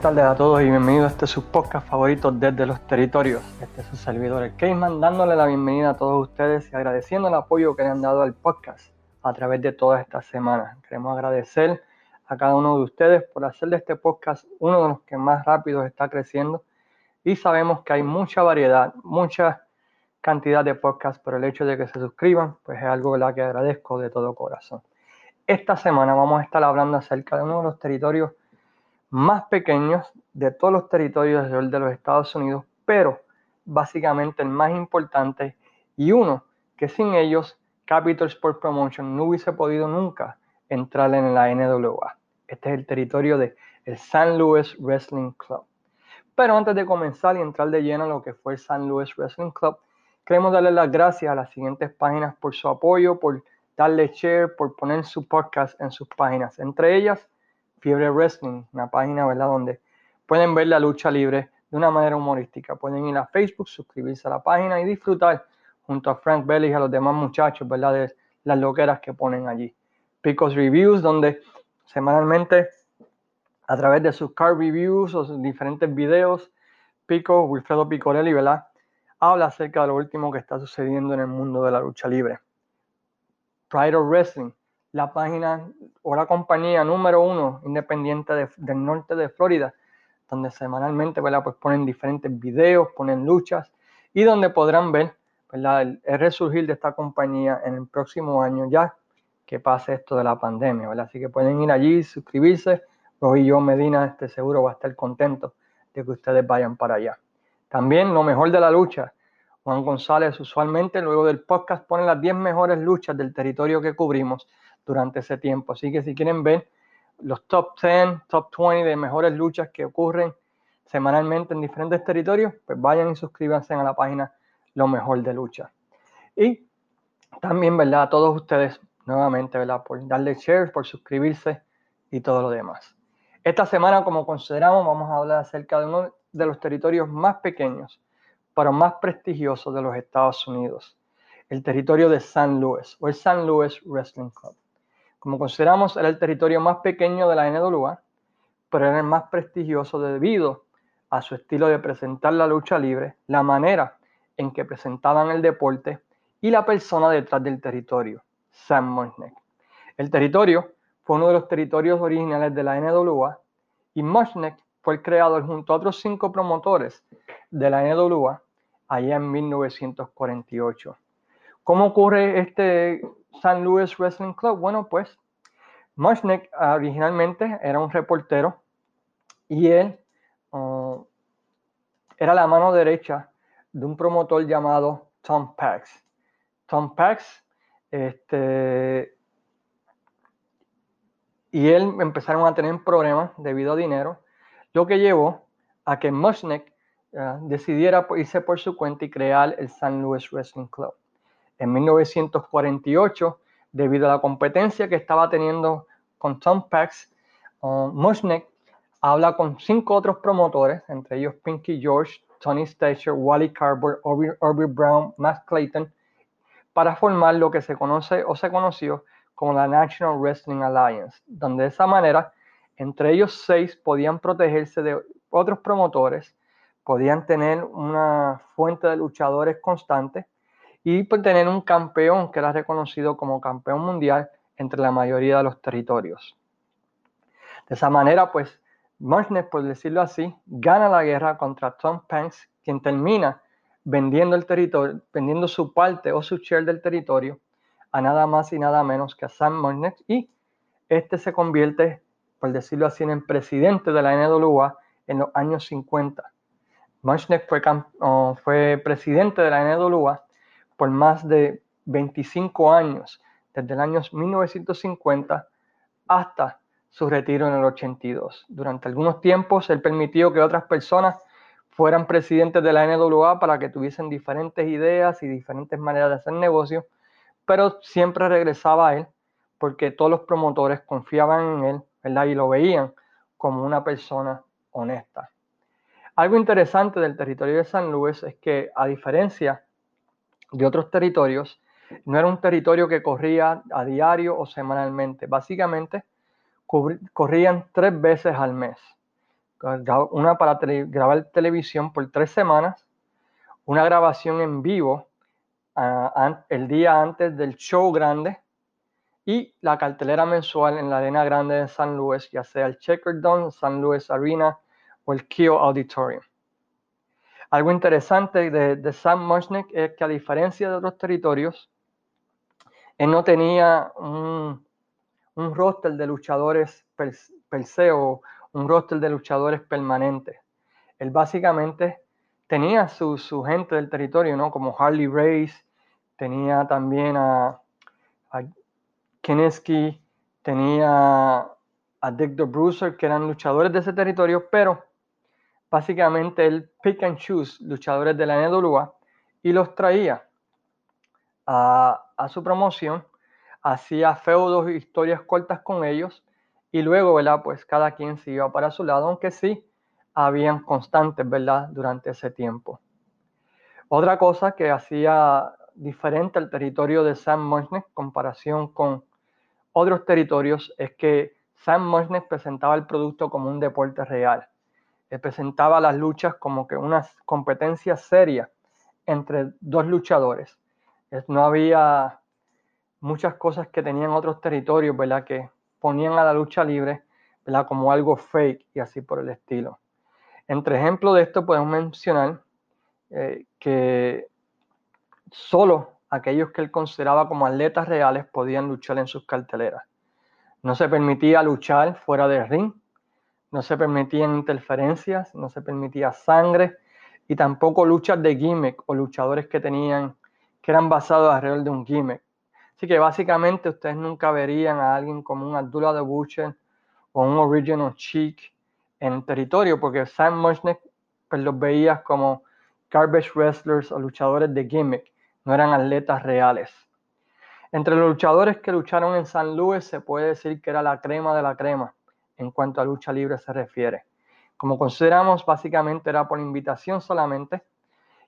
Buenas tardes a todos y bienvenidos a este su podcast favorito desde los territorios. Este es su servidor, el Cayman, dándole la bienvenida a todos ustedes y agradeciendo el apoyo que le han dado al podcast a través de todas estas semanas. Queremos agradecer a cada uno de ustedes por hacer de este podcast uno de los que más rápido está creciendo y sabemos que hay mucha variedad, mucha cantidad de podcasts, pero el hecho de que se suscriban, pues es algo que agradezco de todo corazón. Esta semana vamos a estar hablando acerca de uno de los territorios más pequeños de todos los territorios de los Estados Unidos, pero básicamente el más importante y uno que sin ellos Capital Sport Promotion no hubiese podido nunca entrar en la NWA. Este es el territorio de el San Luis Wrestling Club. Pero antes de comenzar y entrar de lleno a lo que fue el San Luis Wrestling Club, queremos darle las gracias a las siguientes páginas por su apoyo, por darle share, por poner su podcast en sus páginas. Entre ellas, Fiebre Wrestling, una página, ¿verdad? Donde pueden ver la lucha libre de una manera humorística. Pueden ir a Facebook, suscribirse a la página y disfrutar junto a Frank Belly y a los demás muchachos, ¿verdad? De las loqueras que ponen allí. Picos Reviews, donde semanalmente, a través de sus car reviews o sus diferentes videos, Pico, Wilfredo Picorelli, ¿verdad? Habla acerca de lo último que está sucediendo en el mundo de la lucha libre. Pride of Wrestling, la página o la compañía número uno independiente del norte de Florida, donde semanalmente. Pues ponen diferentes videos, ponen luchas y donde podrán ver. El, resurgir de esta compañía en el próximo año ya que pase esto de la pandemia. Así que pueden ir allí, suscribirse. Hoy yo, Medina, este seguro va a estar contento de que ustedes vayan para allá. También lo mejor de la lucha. Juan González usualmente luego del podcast pone las 10 mejores luchas del territorio que cubrimos durante ese tiempo. Así que si quieren ver los top 10, top 20 de mejores luchas que ocurren semanalmente en diferentes territorios, pues vayan y suscríbanse a la página Lo Mejor de Lucha. Y también, ¿verdad? A todos ustedes, nuevamente, ¿verdad? Por darle share, por suscribirse y todo lo demás. Esta semana, como consideramos, vamos a hablar acerca de uno de los territorios más pequeños, pero más prestigiosos de los Estados Unidos, el territorio de San Luis o el San Luis Wrestling Club. Como consideramos, era el territorio más pequeño de la NWA, pero era el más prestigioso debido a su estilo de presentar la lucha libre, la manera en que presentaban el deporte y la persona detrás del territorio, Sam Mushnick. El territorio fue uno de los territorios originales de la NWA y Mushnick fue el creador junto a otros cinco promotores de la NWA allá en 1948. ¿Cómo ocurre este San Luis Wrestling Club? Bueno, pues Mushnick originalmente era un reportero y él uh, era la mano derecha de un promotor llamado Tom Pax. Tom Pax, este, y él empezaron a tener problemas debido a dinero, lo que llevó a que Mushnick uh, decidiera irse por su cuenta y crear el San Luis Wrestling Club en 1948 debido a la competencia que estaba teniendo con Tom Pax. Uh, habla con cinco otros promotores, entre ellos Pinky George, Tony Stacher, Wally Carver, Orbie Brown, Matt Clayton, para formar lo que se conoce o se conoció como la National Wrestling Alliance, donde de esa manera entre ellos seis podían protegerse de otros promotores, podían tener una fuente de luchadores constante y por tener un campeón que era reconocido como campeón mundial entre la mayoría de los territorios. De esa manera, pues, Mushnick, por decirlo así, gana la guerra contra Tom Panks, quien termina vendiendo el territorio, vendiendo su parte o su share del territorio a nada más y nada menos que a Sam Mushnick y este se convierte, por decirlo así, en presidente de la NWA en los años 50. Mushnick fue, fue presidente de la NWA por más de 25 años, desde el año 1950 hasta su retiro en el 82. Durante algunos tiempos él permitió que otras personas fueran presidentes de la NWA para que tuviesen diferentes ideas y diferentes maneras de hacer negocio, pero siempre regresaba a él porque todos los promotores confiaban en él y lo veían como una persona honesta. Algo interesante del territorio de San Luis es que a diferencia de otros territorios, no era un territorio que corría a diario o semanalmente. Básicamente, corrían tres veces al mes. una para grabar televisión por tres semanas, una grabación en vivo el día antes del show grande y la cartelera mensual en la Arena Grande de San Luis, ya sea el Checker Dome, San Luis Arena o el Kio Auditorium. Algo interesante de, Sam Mushnick es que a diferencia de otros territorios, él no tenía un, un roster de luchadores per, se o un roster de luchadores permanentes. Él básicamente tenía su, su, gente del territorio, ¿no? Como Harley Race, tenía también a, a Kineski, tenía a Dick the Bruiser, que eran luchadores de ese territorio, pero básicamente él pick and choose luchadores de la NWA y los traía a, su promoción, hacía feudos y historias cortas con ellos y luego, ¿verdad? Pues cada quien se iba para su lado, aunque sí habían constantes, ¿verdad? Durante ese tiempo. Otra cosa que hacía diferente el territorio de Sam en comparación con otros territorios es que Sam Mushnick presentaba el producto como un deporte real. Presentaba las luchas como que una competencia seria entre dos luchadores. No había muchas cosas que tenían otros territorios, ¿verdad? Que ponían a la lucha libre, ¿verdad? Como algo fake y así por el estilo. Entre ejemplos de esto podemos mencionar eh, que solo aquellos que él consideraba como atletas reales podían luchar en sus carteleras. No se permitía luchar fuera del ring, no se permitían interferencias, no se permitía sangre y tampoco luchas de gimmick o luchadores que tenían que eran basados alrededor de un gimmick. Así que básicamente ustedes nunca verían a alguien como un Abdullah de Butcher o un Original Cheek en el territorio, porque Sam Mushnick pues los veía como garbage wrestlers o luchadores de gimmick no eran atletas reales. Entre los luchadores que lucharon en San Luis se puede decir que era la crema de la crema en cuanto a lucha libre se refiere. Como consideramos, básicamente era por invitación solamente.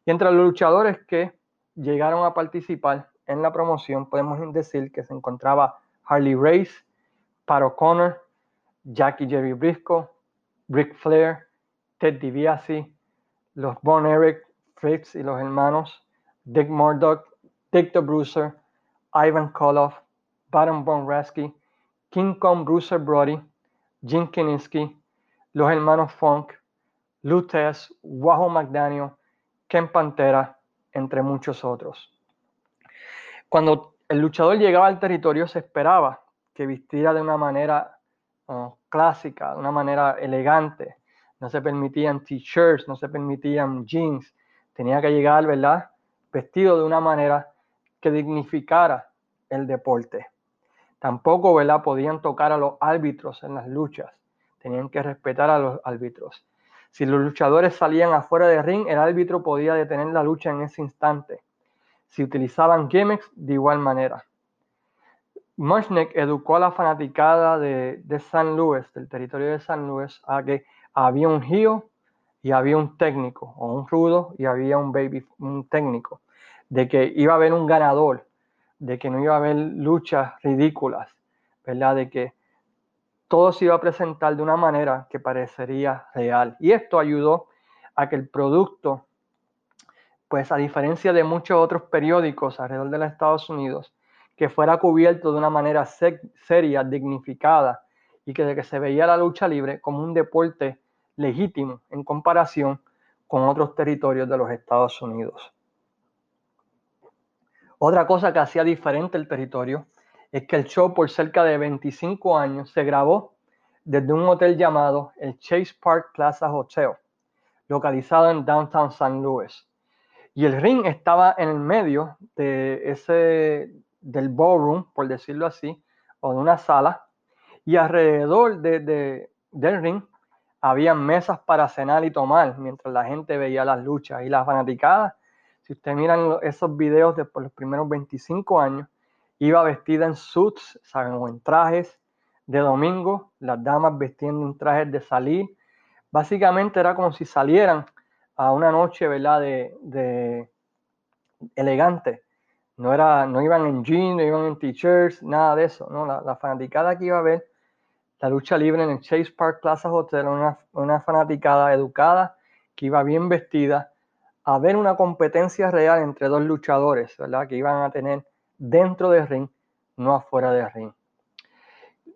Y entre los luchadores que llegaron a participar en la promoción, podemos decir que se encontraba Harley Race, Pat O'Connor, Jackie Jerry Briscoe, Rick Flair, Ted DiBiase, los Von Eric, Fritz y los hermanos, Dick Murdoch, Dick the Bruiser, Ivan Koloff, Baron Von Rasky, King Kong Bruiser Brody, Jim Kiniski, los hermanos Funk, Lutez, Wahoo McDaniel, Ken Pantera, entre muchos otros. Cuando el luchador llegaba al territorio se esperaba que vistiera de una manera uh, clásica, de una manera elegante. No se permitían t-shirts, no se permitían jeans. Tenía que llegar, ¿verdad? vestido de una manera que dignificara el deporte. Tampoco podían tocar a los árbitros en las luchas, tenían que respetar a los árbitros. Si los luchadores salían afuera del ring, el árbitro podía detener la lucha en ese instante. Si utilizaban gimmicks, de igual manera. Mushnick educó a la fanaticada de, de San Luis, del territorio de San Luis, a que había un heel y había un técnico, o un rudo y había un baby, un técnico, de que iba a haber un ganador, de que no iba a haber luchas ridículas, ¿verdad? De que todo se iba a presentar de una manera que parecería real. Y esto ayudó a que el producto, pues a diferencia de muchos otros periódicos alrededor de los Estados Unidos, que fuera cubierto de una manera seria, dignificada, y que de que se veía la lucha libre como un deporte legítimo en comparación con otros territorios de los Estados Unidos. Otra cosa que hacía diferente el territorio es que el show por cerca de 25 años se grabó desde un hotel llamado el Chase Park Plaza Hotel, localizado en downtown San Luis. Y el ring estaba en el medio de ese del ballroom, por decirlo así, o de una sala, y alrededor de, del ring había mesas para cenar y tomar mientras la gente veía las luchas y las fanaticadas. Si ustedes miran esos videos de por los primeros 25 años, iba vestida en suits, ¿saben? O en trajes de domingo, las damas vestiendo un traje de salir. Básicamente era como si salieran a una noche, ¿verdad? De, elegante. No, era, no iban en jeans, no iban en t-shirts, nada de eso. ¿no? La, la fanaticada que iba a ver la lucha libre en el Chase Park Plaza Hotel, una, una fanaticada educada que iba bien vestida a ver una competencia real entre dos luchadores, ¿verdad? Que iban a tener dentro del ring, no afuera del ring.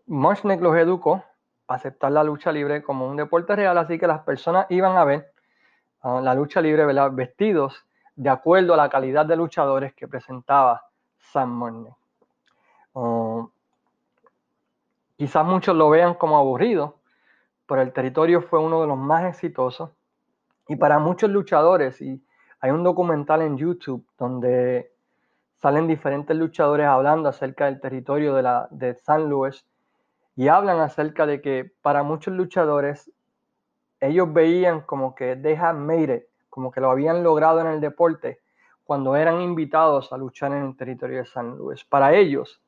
Mushnick los educó a aceptar la lucha libre como un deporte real, así que las personas iban a ver uh, la lucha libre vestidos de acuerdo a la calidad de luchadores que presentaba Sam Mushnick. Uh, quizás muchos lo vean como aburrido, pero el territorio fue uno de los más exitosos y para muchos luchadores, y hay un documental en YouTube donde salen diferentes luchadores hablando acerca del territorio de, la, de San Luis y hablan acerca de que para muchos luchadores ellos veían como que they had made como que lo habían logrado en el deporte cuando eran invitados a luchar en el territorio de San Luis. Para ellos,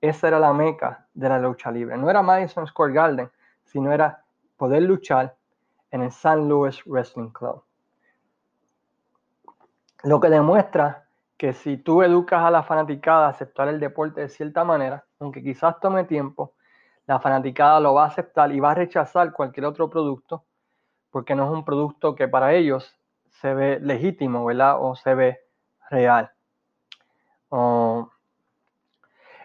esa era la meca de la lucha libre. No era Madison Square Garden, sino era poder luchar en el San Luis Wrestling Club. Lo que demuestra que si tú educas a la fanaticada a aceptar el deporte de cierta manera, aunque quizás tome tiempo, la fanaticada lo va a aceptar y va a rechazar cualquier otro producto porque no es un producto que para ellos se ve legítimo, ¿verdad? O se ve real.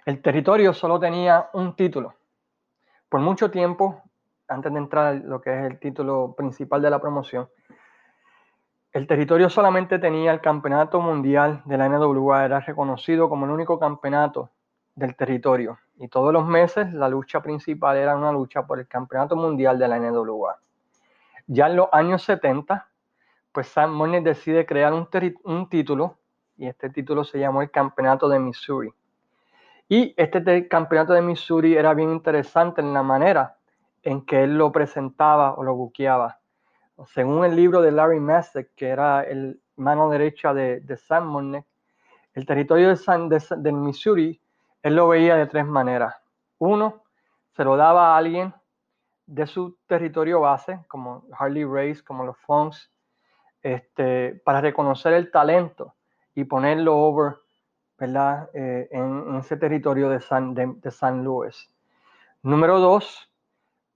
el territorio solo tenía un título. Por mucho tiempo antes de entrar lo que es el título principal de la promoción, el territorio solamente tenía el campeonato mundial de la NWA, era reconocido como el único campeonato del territorio. Y todos los meses la lucha principal era una lucha por el campeonato mundial de la NWA. Ya en los años 70, pues Sam Money decide crear un título y este título se llamó el Campeonato de Missouri. Y este campeonato de Missouri era bien interesante en la manera en que él lo presentaba o lo buqueaba. Según el libro de Larry Messick, que era el mano derecha de, de Sam Money, el territorio de, San, de, Missouri, él lo veía de tres maneras. Uno, se lo daba a alguien de su territorio base, como Harley Race, como los Funks, este, para reconocer el talento y ponerlo over ¿verdad? Eh, en, ese territorio de San, de, de San Luis. Número dos,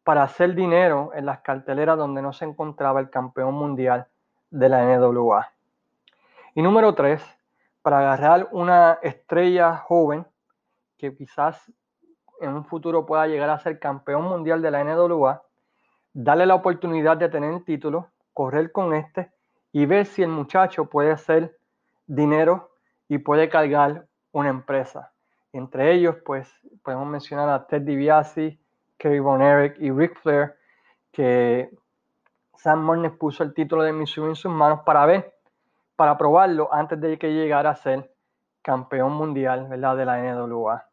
para hacer dinero en las carteleras donde no se encontraba el campeón mundial de la NWA. Y número tres, para agarrar una estrella joven que quizás en un futuro pueda llegar a ser campeón mundial de la NWA, darle la oportunidad de tener el título, correr con este y ver si el muchacho puede hacer dinero y puede cargar una empresa. Entre ellos, pues podemos mencionar a Ted DiBiase, Kerry Von Erich y Ric Flair, que Sam Mornes puso el título de Missouri en sus manos para ver, para probarlo antes de que llegara a ser campeón mundial ¿verdad? de la NWA.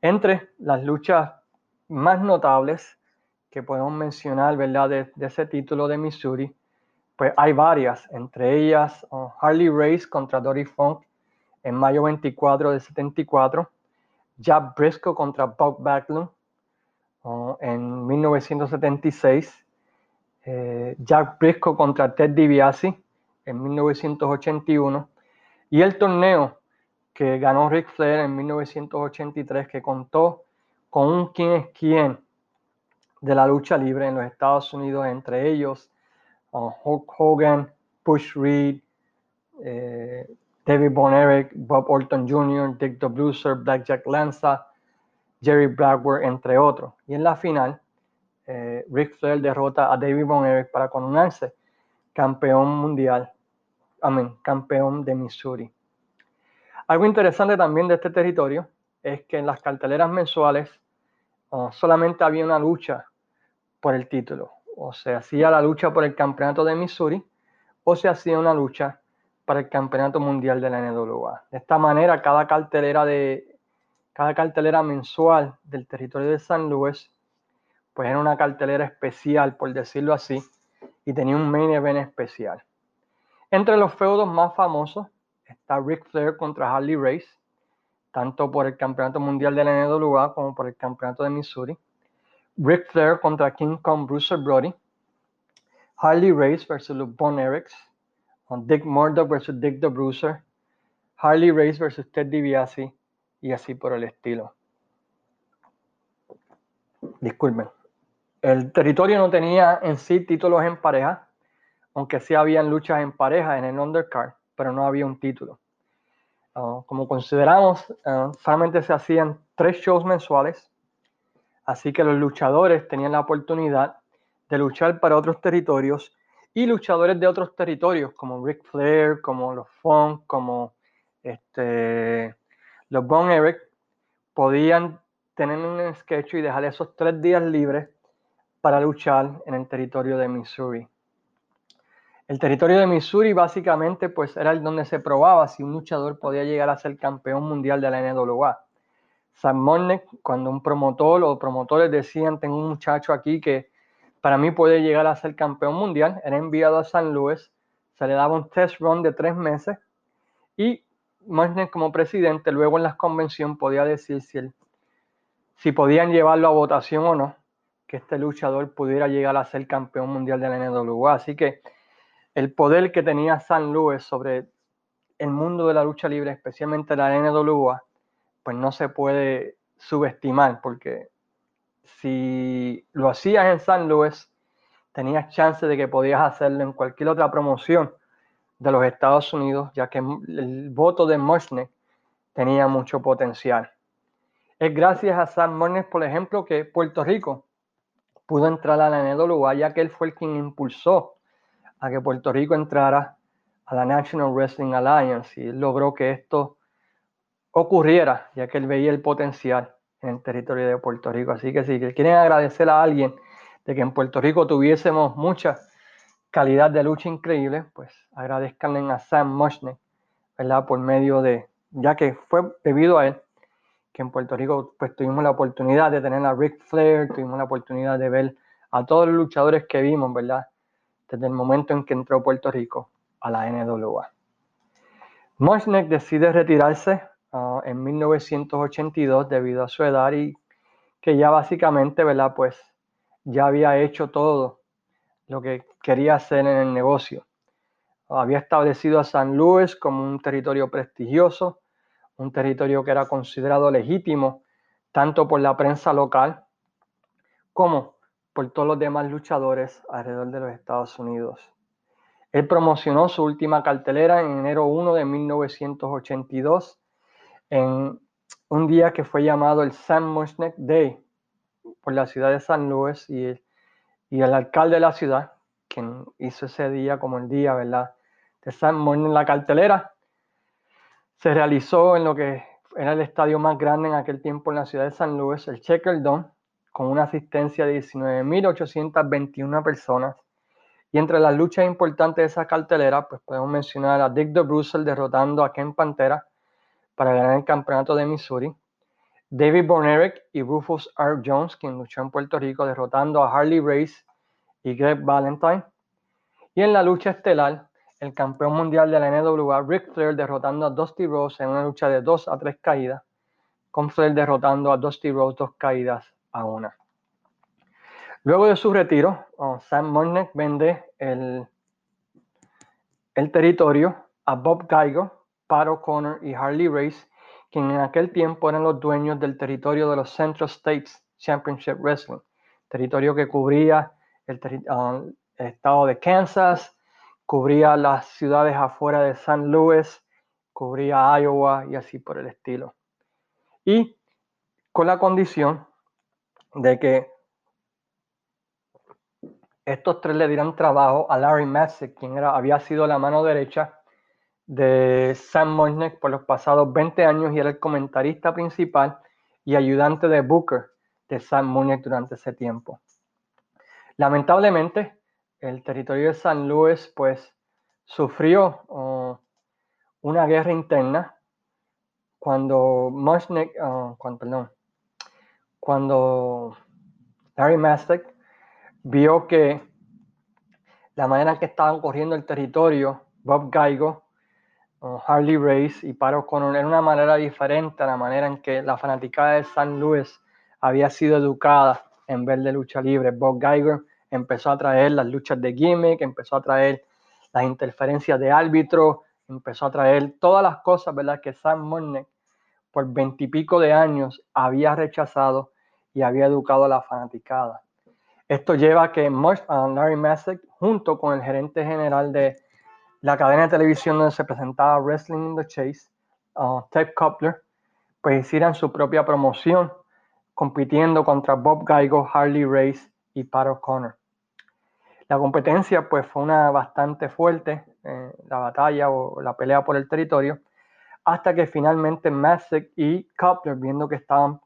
Entre las luchas más notables que podemos mencionar ¿verdad? De, ese título de Missouri, pues hay varias, entre ellas uh, Harley Race contra Dory Funk en mayo 24 de 74, Jab Briscoe contra Bob Backlund en 1976, eh, Jack Briscoe contra Ted DiBiase en 1981 y el torneo que ganó Ric Flair en 1983 que contó con un quién es quién de la lucha libre en los Estados Unidos, entre ellos Hulk Hogan, Push Reed, eh, David Von Erich, Bob Orton Jr., Dick the Bruiser, Blackjack Lanza, Jerry Blackburn, entre otros. Y en la final, eh, Rick Flair derrota a David Von Erich para coronarse campeón mundial, amén, campeón de Missouri. Algo interesante también de este territorio es que en las carteleras mensuales uh, solamente había una lucha por el título. O se hacía la lucha por el campeonato de Missouri o se hacía una lucha para el campeonato mundial de la NWA. De esta manera, cada cartelera de cada cartelera mensual del territorio de San Luis, pues era una cartelera especial, por decirlo así, y tenía un main event especial. Entre los feudos más famosos está Ric Flair contra Harley Race, tanto por el campeonato mundial de la NWA como por el campeonato de Missouri. Ric Flair contra King Kong Bruiser Brody. Harley Race versus los Von Erichs. Dick Murdoch versus Dick the Bruiser. Harley Race versus Ted DiBiase y así por el estilo. disculpen, el territorio no tenía en sí títulos en pareja, aunque sí habían luchas en pareja en el undercard, pero no había un título. Ah, como consideramos, uh, solamente se hacían tres shows mensuales, así que los luchadores tenían la oportunidad de luchar para otros territorios y luchadores de otros territorios, como Ric Flair, como los Funk, como este, los Bon Eric, podían tener un sketch y dejar esos tres días libres para luchar en el territorio de Missouri. El territorio de Missouri básicamente pues era el donde se probaba si un luchador podía llegar a ser campeón mundial de la NWA. Sam Monnek, cuando un promotor o promotores decían, tengo un muchacho aquí que para mí puede llegar a ser campeón mundial, era enviado a San Luis, se le daba un test run de tres meses y Monnek como presidente luego en la convención podía decir si, si podían llevarlo a votación o no que este luchador pudiera llegar a ser campeón mundial de la NWA. Así que el poder que tenía San Luis sobre el mundo de la lucha libre, especialmente la NWA, pues no se puede subestimar, porque si lo hacías en San Luis, tenías chance de que podías hacerlo en cualquier otra promoción de los Estados Unidos, ya que el voto de Moshnek tenía mucho potencial. Es gracias a Sam Moshnek, por ejemplo, que Puerto Rico pudo entrar a la NWA, ya que él fue el quien impulsó a que Puerto Rico entrara a la National Wrestling Alliance y logró que esto ocurriera, ya que él veía el potencial en el territorio de Puerto Rico. Así que si quieren agradecer a alguien de que en Puerto Rico tuviésemos mucha calidad de lucha increíble, pues agradezcanle a Sam Mushnick, ¿verdad? Por medio de, ya que fue debido a él que en Puerto Rico pues tuvimos la oportunidad de tener a Ric Flair, tuvimos la oportunidad de ver a todos los luchadores que vimos, ¿verdad? Desde el momento en que entró Puerto Rico a la NWA. Moshnek decide retirarse uh, en 1982 debido a su edad y que ya básicamente, ¿verdad? Pues ya había hecho todo lo que quería hacer en el negocio. Había establecido a San Luis como un territorio prestigioso, un territorio que era considerado legítimo tanto por la prensa local como por todos los demás luchadores alrededor de los Estados Unidos. Él promocionó su última cartelera en enero 1 de 1982 en un día que fue llamado el Sam Mushnick Day por la ciudad de San Luis y y el alcalde de la ciudad, quien hizo ese día como el día, ¿verdad? De Sam Mushnick, la cartelera se realizó en lo que era el estadio más grande en aquel tiempo en la ciudad de San Luis, el Checker con una asistencia de 19.821 personas. Y entre las luchas importantes de esa cartelera, pues podemos mencionar a Dick de Brussels derrotando a Ken Pantera para ganar el campeonato de Missouri. David Bonerick y Rufus R. Jones, quien luchó en Puerto Rico, derrotando a Harley Race y Greg Valentine. Y en la lucha estelar, el campeón mundial de la NWA, Ric Flair, derrotando a Dusty Rose en una lucha de 2 a 3 caídas, con Flair derrotando a Dusty Rose dos caídas a una. Luego de su retiro, oh, Sam Monnek vende el, el territorio a Bob Geiger, Pat O'Connor y Harley Race, quien en aquel tiempo eran los dueños del territorio de los Central States Championship Wrestling, territorio que cubría el, uh, el estado de Kansas, cubría las ciudades afuera de San Luis, cubría Iowa y así por el estilo. Y con la condición de que estos tres le dieran trabajo a Larry Massey, quien era, había sido la mano derecha de Sam Moisnick por los pasados 20 años y era el comentarista principal y ayudante de Booker de Sam Moisnick durante ese tiempo. Lamentablemente, el territorio de San Luis pues sufrió oh, una guerra interna cuando Mushnick, oh, cuando, perdón, cuando Larry Mastek vio que la manera en que estaban corriendo el territorio, Bob Gaigo, oh, Harley Race y Paro Connor, era una manera diferente a la manera en que la fanaticada de San Luis había sido educada en ver de lucha libre. Bob Geiger empezó a traer las luchas de gimmick, empezó a traer las interferencias de árbitro, empezó a traer todas las cosas, ¿verdad? Que Sam Monnek por veintipico de años había rechazado y había educado a la fanaticada. Esto lleva a que Larry Messick, junto con el gerente general de la cadena de televisión donde se presentaba Wrestling in the Chase, uh, Ted Coupler, pues hicieran su propia promoción, compitiendo contra Bob Geigo, Harley Race y Pat O'Connor. La competencia pues fue una bastante fuerte, eh, la batalla o la pelea por el territorio, hasta que finalmente Messick y Coupler, viendo que estaban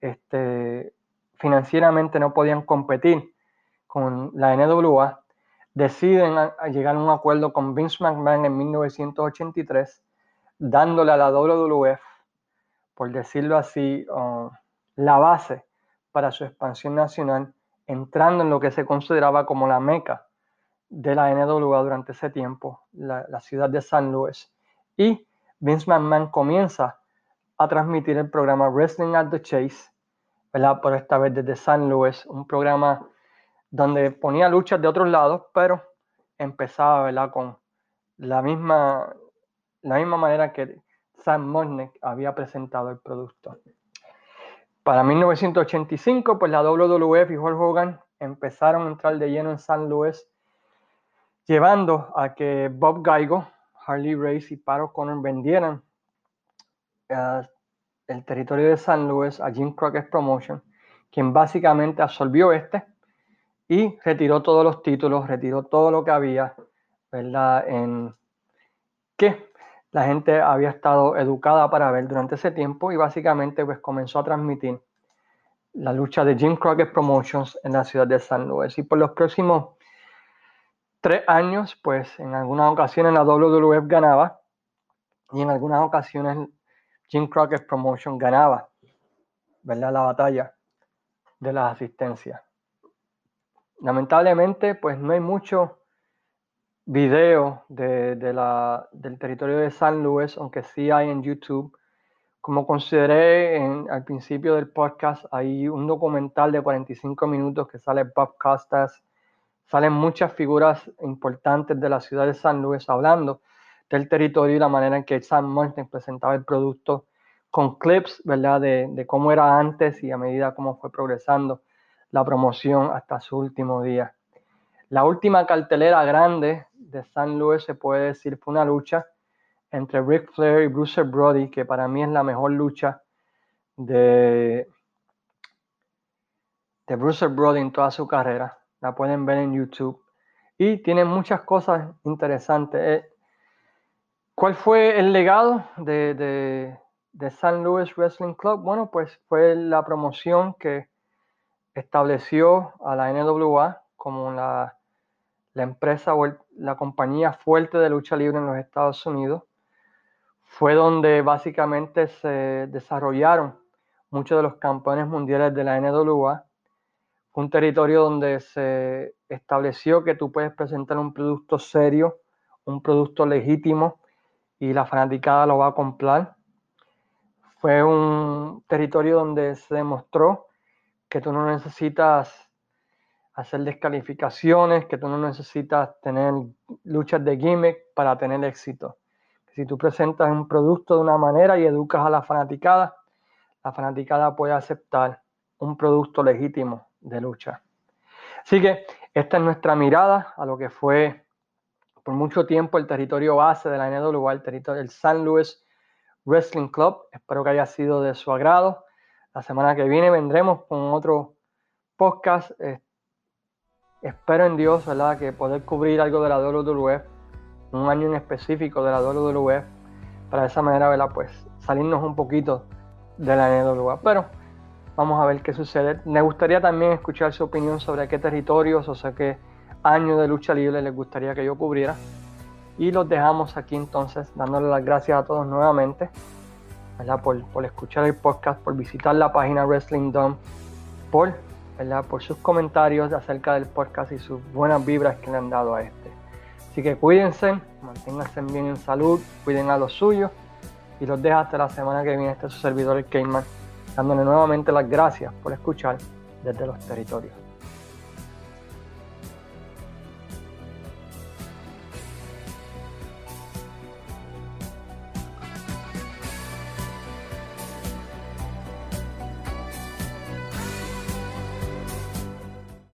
este, financieramente no podían competir con la NWA, deciden llegar a un acuerdo con Vince McMahon en 1983, dándole a la WWF, por decirlo así, la base para su expansión nacional, entrando en lo que se consideraba como la meca de la NWA durante ese tiempo, la, la ciudad de San Luis. Y Vince McMahon comienza a transmitir el programa Wrestling at the Chase, ¿verdad? Por esta vez desde San Luis, un programa donde ponía luchas de otros lados, pero empezaba, ¿verdad? Con la misma, la misma manera que Sam Mosnick había presentado el producto. Para 1985, pues la WWF y Hulk Hogan empezaron a entrar de lleno en San Luis, llevando a que Bob Geigo, Harley Race y Paro Connor vendieran uh, el territorio de San Luis a Jim Crockett Promotion, quien básicamente absorbió este y retiró todos los títulos, retiró todo lo que había, ¿verdad? En que la gente había estado educada para ver durante ese tiempo y básicamente pues comenzó a transmitir la lucha de Jim Crockett Promotions en la ciudad de San Luis. Y por los próximos tres años, pues en algunas ocasiones la WWF ganaba y en algunas ocasiones Jim Crockett Promotion ganaba, ¿verdad? La batalla de las asistencias. Lamentablemente, pues no hay mucho video del territorio de San Luis, aunque sí hay en YouTube. Como consideré al principio del podcast, hay un documental de 45 minutos que sale Bob Costas. Salen muchas figuras importantes de la ciudad de San Luis hablando del territorio y la manera en que Sam Martin presentaba el producto con clips, ¿verdad? De, cómo era antes y a medida cómo fue progresando la promoción hasta su último día. La última cartelera grande de San Luis se puede decir fue una lucha entre Ric Flair y Bruce Brody, que para mí es la mejor lucha de, de Bruce Brody en toda su carrera. La pueden ver en YouTube. Y tiene muchas cosas interesantes. Eh, ¿Cuál fue el legado de, de, San Luis Wrestling Club? Bueno, pues fue la promoción que estableció a la NWA como la, la empresa o la compañía fuerte de lucha libre en los Estados Unidos. Fue donde básicamente se desarrollaron muchos de los campeones mundiales de la NWA. Fue un territorio donde se estableció que tú puedes presentar un producto serio, un producto legítimo, y la fanaticada lo va a comprar. Fue un territorio donde se demostró que tú no necesitas hacer descalificaciones, que tú no necesitas tener luchas de gimmick para tener éxito. Si tú presentas un producto de una manera y educas a la fanaticada, la fanaticada puede aceptar un producto legítimo de lucha. Así que esta es nuestra mirada a lo que fue por mucho tiempo el territorio base de la NWA, el territorio del San Luis Wrestling Club. Espero que haya sido de su agrado. La semana que viene vendremos con otro podcast. espero en Dios, ¿verdad?, que poder cubrir algo de la WWF, un año en específico de la WWF, para de esa manera, ¿verdad?, pues salirnos un poquito de la NWA. Pero vamos a ver qué sucede. Me gustaría también escuchar su opinión sobre qué territorios, o sea, qué años de lucha libre les gustaría que yo cubriera. Y los dejamos aquí entonces, dándole las gracias a todos nuevamente Por, por escuchar el podcast, por visitar la página Wrestling Dome, por, por sus comentarios acerca del podcast y sus buenas vibras que le han dado a este. Así que cuídense, manténganse bien en salud, cuiden a los suyos y los dejo hasta la semana que viene. Este es su servidor, el Cayman, dándole nuevamente las gracias por escuchar desde los territorios.